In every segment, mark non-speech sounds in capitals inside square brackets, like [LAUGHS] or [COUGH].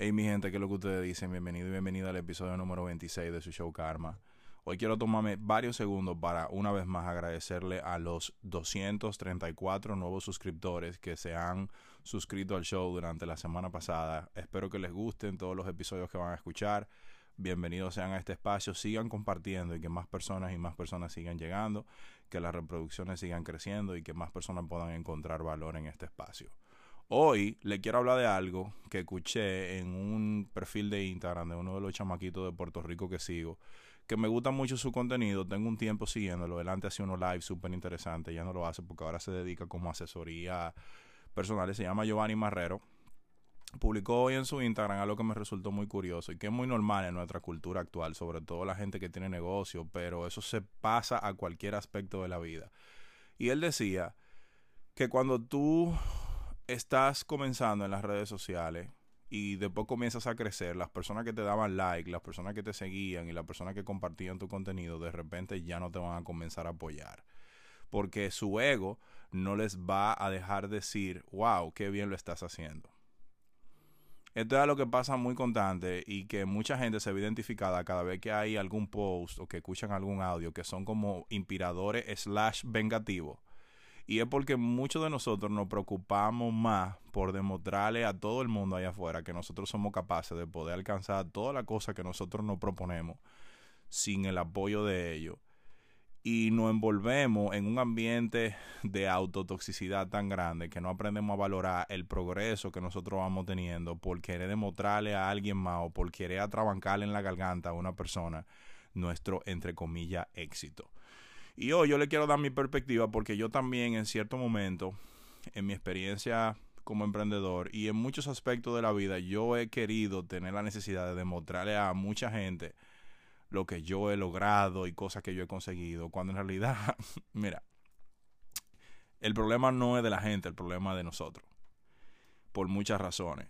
Hey mi gente, ¿qué es lo que ustedes dicen? Bienvenido y bienvenida al episodio número 26 de su show Karma. Hoy quiero tomarme varios segundos para una vez más agradecerle a los 234 nuevos suscriptores que se han suscrito al show durante la semana pasada. Espero que les gusten todos los episodios que van a escuchar. Bienvenidos sean a este espacio, sigan compartiendo y que más personas y más personas sigan llegando, que las reproducciones sigan creciendo y que más personas puedan encontrar valor en este espacio. Hoy le quiero hablar de algo que escuché en un perfil de Instagram de uno de los chamaquitos de Puerto Rico que sigo, que me gusta mucho su contenido, tengo un tiempo siguiéndolo, delante hace unos live súper interesante, ya no lo hace porque ahora se dedica como asesoría personal, se llama Giovanni Marrero. Publicó hoy en su Instagram algo que me resultó muy curioso y que es muy normal en nuestra cultura actual, sobre todo la gente que tiene negocio, pero eso se pasa a cualquier aspecto de la vida. Y él decía que cuando tú estás comenzando en las redes sociales y después comienzas a crecer, las personas que te daban like, las personas que te seguían y las personas que compartían tu contenido, de repente ya no te van a comenzar a apoyar. Porque su ego no les va a dejar decir, wow, qué bien lo estás haciendo. Esto es lo que pasa muy constante y que mucha gente se ve identificada cada vez que hay algún post o que escuchan algún audio que son como inspiradores slash vengativos y es porque muchos de nosotros nos preocupamos más por demostrarle a todo el mundo allá afuera que nosotros somos capaces de poder alcanzar toda la cosa que nosotros nos proponemos sin el apoyo de ellos. Y nos envolvemos en un ambiente de autotoxicidad tan grande que no aprendemos a valorar el progreso que nosotros vamos teniendo por querer demostrarle a alguien más o por querer atrabancarle en la garganta a una persona nuestro, entre comillas, éxito. Y hoy yo le quiero dar mi perspectiva porque yo también en cierto momento, en mi experiencia como emprendedor y en muchos aspectos de la vida, yo he querido tener la necesidad de demostrarle a mucha gente lo que yo he logrado y cosas que yo he conseguido, cuando en realidad, [LAUGHS] mira, el problema no es de la gente, el problema es de nosotros, por muchas razones.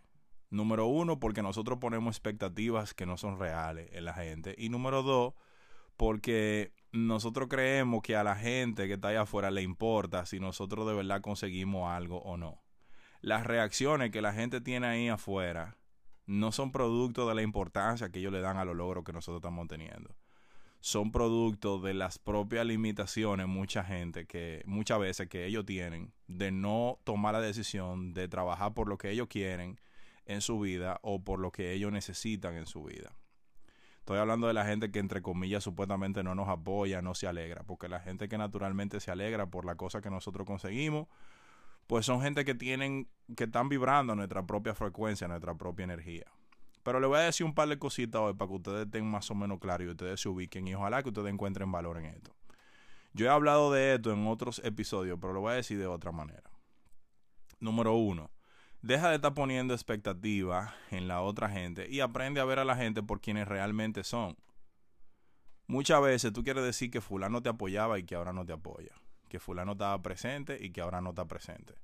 Número uno, porque nosotros ponemos expectativas que no son reales en la gente. Y número dos, porque nosotros creemos que a la gente que está allá afuera le importa si nosotros de verdad conseguimos algo o no. Las reacciones que la gente tiene ahí afuera no son producto de la importancia que ellos le dan a los logros que nosotros estamos teniendo. Son producto de las propias limitaciones, mucha gente que muchas veces que ellos tienen de no tomar la decisión de trabajar por lo que ellos quieren en su vida o por lo que ellos necesitan en su vida. Estoy hablando de la gente que entre comillas supuestamente no nos apoya, no se alegra, porque la gente que naturalmente se alegra por la cosa que nosotros conseguimos, pues son gente que tienen, que están vibrando nuestra propia frecuencia, nuestra propia energía. Pero le voy a decir un par de cositas hoy para que ustedes estén más o menos claros y ustedes se ubiquen y ojalá que ustedes encuentren valor en esto. Yo he hablado de esto en otros episodios, pero lo voy a decir de otra manera. Número uno, Deja de estar poniendo expectativa en la otra gente y aprende a ver a la gente por quienes realmente son. Muchas veces tú quieres decir que fulano te apoyaba y que ahora no te apoya. Que fulano estaba presente y que ahora no está presente.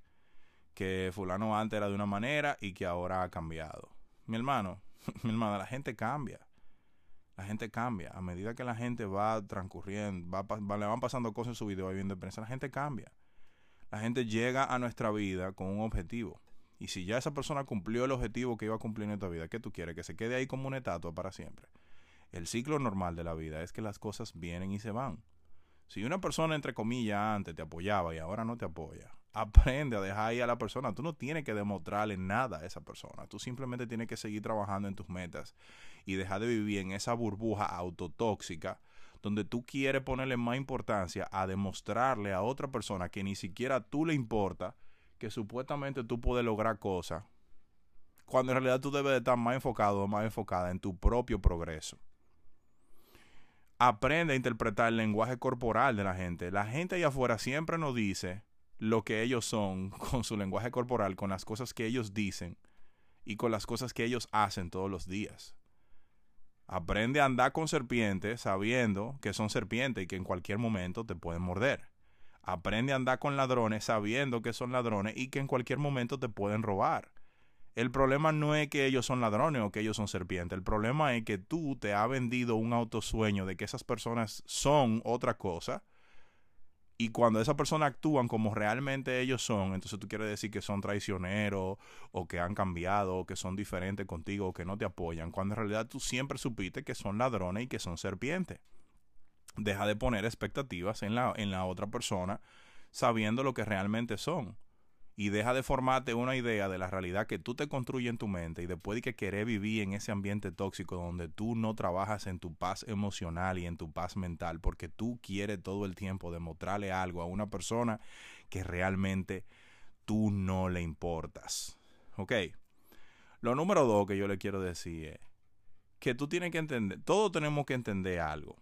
Que fulano antes era de una manera y que ahora ha cambiado. Mi hermano, [LAUGHS] mi hermana, la gente cambia. La gente cambia. A medida que la gente va transcurriendo, va, le van pasando cosas en su vida y viendo prensa, la gente cambia. La gente llega a nuestra vida con un objetivo. Y si ya esa persona cumplió el objetivo que iba a cumplir en esta vida, ¿qué tú quieres? Que se quede ahí como una estatua para siempre. El ciclo normal de la vida es que las cosas vienen y se van. Si una persona, entre comillas, antes te apoyaba y ahora no te apoya, [LAUGHS] aprende a dejar ahí a la persona. Tú no tienes que demostrarle nada a esa persona. Tú simplemente tienes que seguir trabajando en tus metas y dejar de vivir en esa burbuja autotóxica donde tú quieres ponerle más importancia a demostrarle a otra persona que ni siquiera tú le importa que supuestamente tú puedes lograr cosas, cuando en realidad tú debes de estar más enfocado o más enfocada en tu propio progreso. Aprende a interpretar el lenguaje corporal de la gente. La gente allá afuera siempre nos dice lo que ellos son [LAUGHS] con su lenguaje corporal, con las cosas que ellos dicen y con las cosas que ellos hacen todos los días. Aprende a andar con serpientes sabiendo que son serpientes y que en cualquier momento te pueden morder. Aprende a andar con ladrones sabiendo que son ladrones y que en cualquier momento te pueden robar. El problema no es que ellos son ladrones o que ellos son serpientes. El problema es que tú te has vendido un autosueño de que esas personas son otra cosa y cuando esas personas actúan como realmente ellos son, entonces tú quieres decir que son traicioneros o que han cambiado o que son diferentes contigo o que no te apoyan, cuando en realidad tú siempre supiste que son ladrones y que son serpientes. Deja de poner expectativas en la, en la otra persona sabiendo lo que realmente son y deja de formarte una idea de la realidad que tú te construyes en tu mente y después de que querés vivir en ese ambiente tóxico donde tú no trabajas en tu paz emocional y en tu paz mental porque tú quieres todo el tiempo demostrarle algo a una persona que realmente tú no le importas. ¿Ok? Lo número dos que yo le quiero decir es que tú tienes que entender, todos tenemos que entender algo.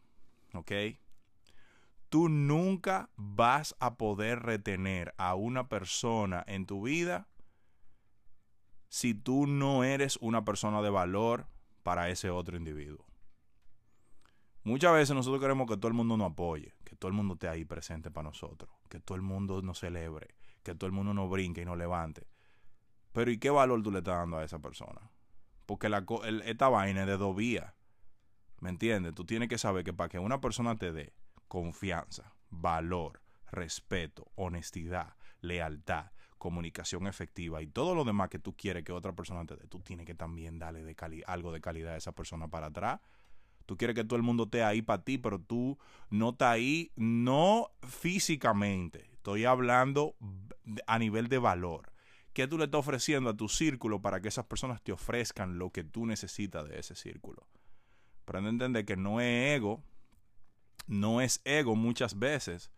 ¿Ok? tú nunca vas a poder retener a una persona en tu vida si tú no eres una persona de valor para ese otro individuo. Muchas veces nosotros queremos que todo el mundo nos apoye, que todo el mundo esté ahí presente para nosotros, que todo el mundo nos celebre, que todo el mundo nos brinque y nos levante. Pero ¿y qué valor tú le estás dando a esa persona? Porque la, esta vaina es de dos vías. ¿Me entiendes? Tú tienes que saber que para que una persona te dé confianza, valor, respeto, honestidad, lealtad, comunicación efectiva y todo lo demás que tú quieres que otra persona te dé, tú tienes que también darle algo de calidad a esa persona para atrás. Tú quieres que todo el mundo esté ahí para ti, pero tú no estás ahí, no físicamente. Estoy hablando a nivel de valor. ¿Qué tú le estás ofreciendo a tu círculo para que esas personas te ofrezcan lo que tú necesitas de ese círculo? No entender que no es ego, no es ego muchas veces.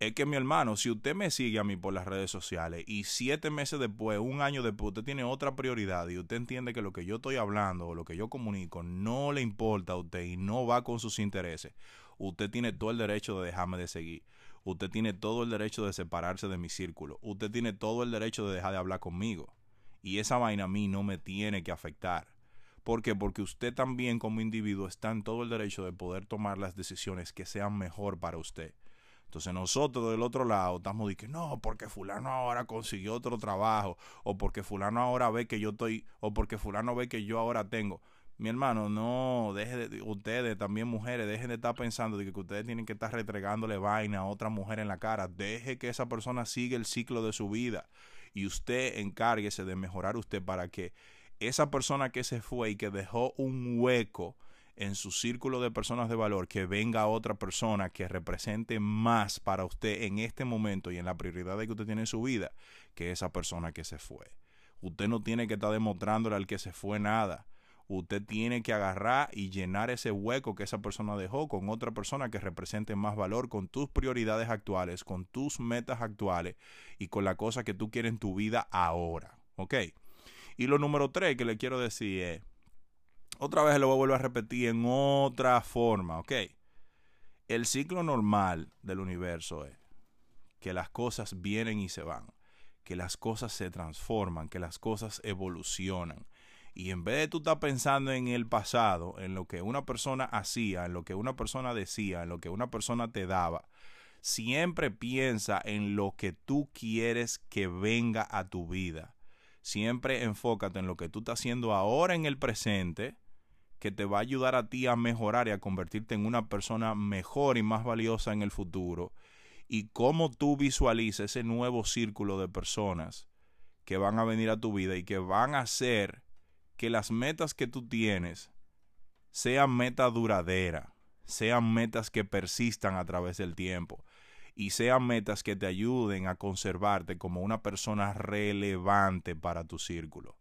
Es que mi hermano, si usted me sigue a mí por las redes sociales y siete meses después, un año después, usted tiene otra prioridad y usted entiende que lo que yo estoy hablando o lo que yo comunico no le importa a usted y no va con sus intereses, usted tiene todo el derecho de dejarme de seguir. Usted tiene todo el derecho de separarse de mi círculo. Usted tiene todo el derecho de dejar de hablar conmigo. Y esa vaina a mí no me tiene que afectar. ¿Por qué? Porque usted también como individuo está en todo el derecho de poder tomar las decisiones que sean mejor para usted. Entonces nosotros del otro lado estamos diciendo, no, porque fulano ahora consiguió otro trabajo, o porque fulano ahora ve que yo estoy, o porque fulano ve que yo ahora tengo. Mi hermano, no, deje de, ustedes también mujeres, dejen de estar pensando de que ustedes tienen que estar retregándole vaina a otra mujer en la cara. Deje que esa persona siga el ciclo de su vida y usted encárguese de mejorar usted para que esa persona que se fue y que dejó un hueco en su círculo de personas de valor, que venga otra persona que represente más para usted en este momento y en la prioridad que usted tiene en su vida que esa persona que se fue. Usted no tiene que estar demostrándole al que se fue nada. Usted tiene que agarrar y llenar ese hueco que esa persona dejó con otra persona que represente más valor, con tus prioridades actuales, con tus metas actuales y con la cosa que tú quieres en tu vida ahora. ¿Ok? Y lo número tres que le quiero decir es, otra vez lo voy a a repetir en otra forma, ¿ok? El ciclo normal del universo es que las cosas vienen y se van, que las cosas se transforman, que las cosas evolucionan. Y en vez de tú estar pensando en el pasado, en lo que una persona hacía, en lo que una persona decía, en lo que una persona te daba, siempre piensa en lo que tú quieres que venga a tu vida siempre enfócate en lo que tú estás haciendo ahora en el presente, que te va a ayudar a ti a mejorar y a convertirte en una persona mejor y más valiosa en el futuro. Y cómo tú visualizas ese nuevo círculo de personas que van a venir a tu vida y que van a hacer que las metas que tú tienes sean metas duraderas, sean metas que persistan a través del tiempo y sean metas que te ayuden a conservarte como una persona relevante para tu círculo.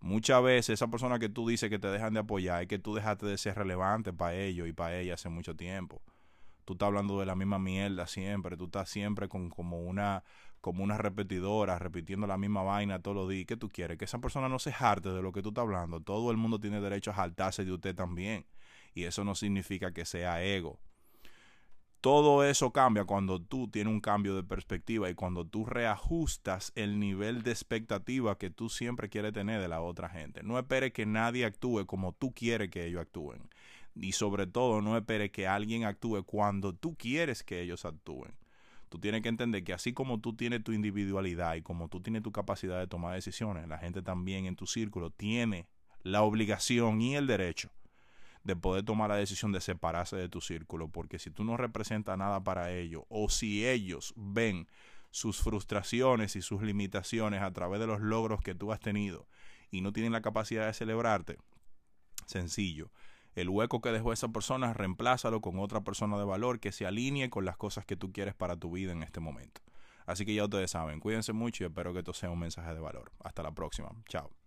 Muchas veces esa persona que tú dices que te dejan de apoyar es que tú dejaste de ser relevante para ellos y para ella hace mucho tiempo. Tú estás hablando de la misma mierda siempre, tú estás siempre con como una como una repetidora, repitiendo la misma vaina todos los días. ¿Qué tú quieres? Que esa persona no se jarte de lo que tú estás hablando. Todo el mundo tiene derecho a jaltarse de usted también. Y eso no significa que sea ego Todo eso cambia cuando tú tienes un cambio de perspectiva y cuando tú reajustas el nivel de expectativa que tú siempre quieres tener de la otra gente. No esperes que nadie actúe como tú quieres que ellos actúen. Y sobre todo, no esperes que alguien actúe cuando tú quieres que ellos actúen. Tú tienes que entender que así como tú tienes tu individualidad y como tú tienes tu capacidad de tomar decisiones, la gente también en tu círculo tiene la obligación y el derecho de poder tomar la decisión de separarse de tu círculo, porque si tú no representas nada para ellos o si ellos ven sus frustraciones y sus limitaciones a través de los logros que tú has tenido y no tienen la capacidad de celebrarte, sencillo. El hueco que dejó esa persona, reemplázalo con otra persona de valor que se alinee con las cosas que tú quieres para tu vida en este momento. Así que ya ustedes saben, cuídense mucho y espero que esto sea un mensaje de valor. Hasta la próxima. Chao.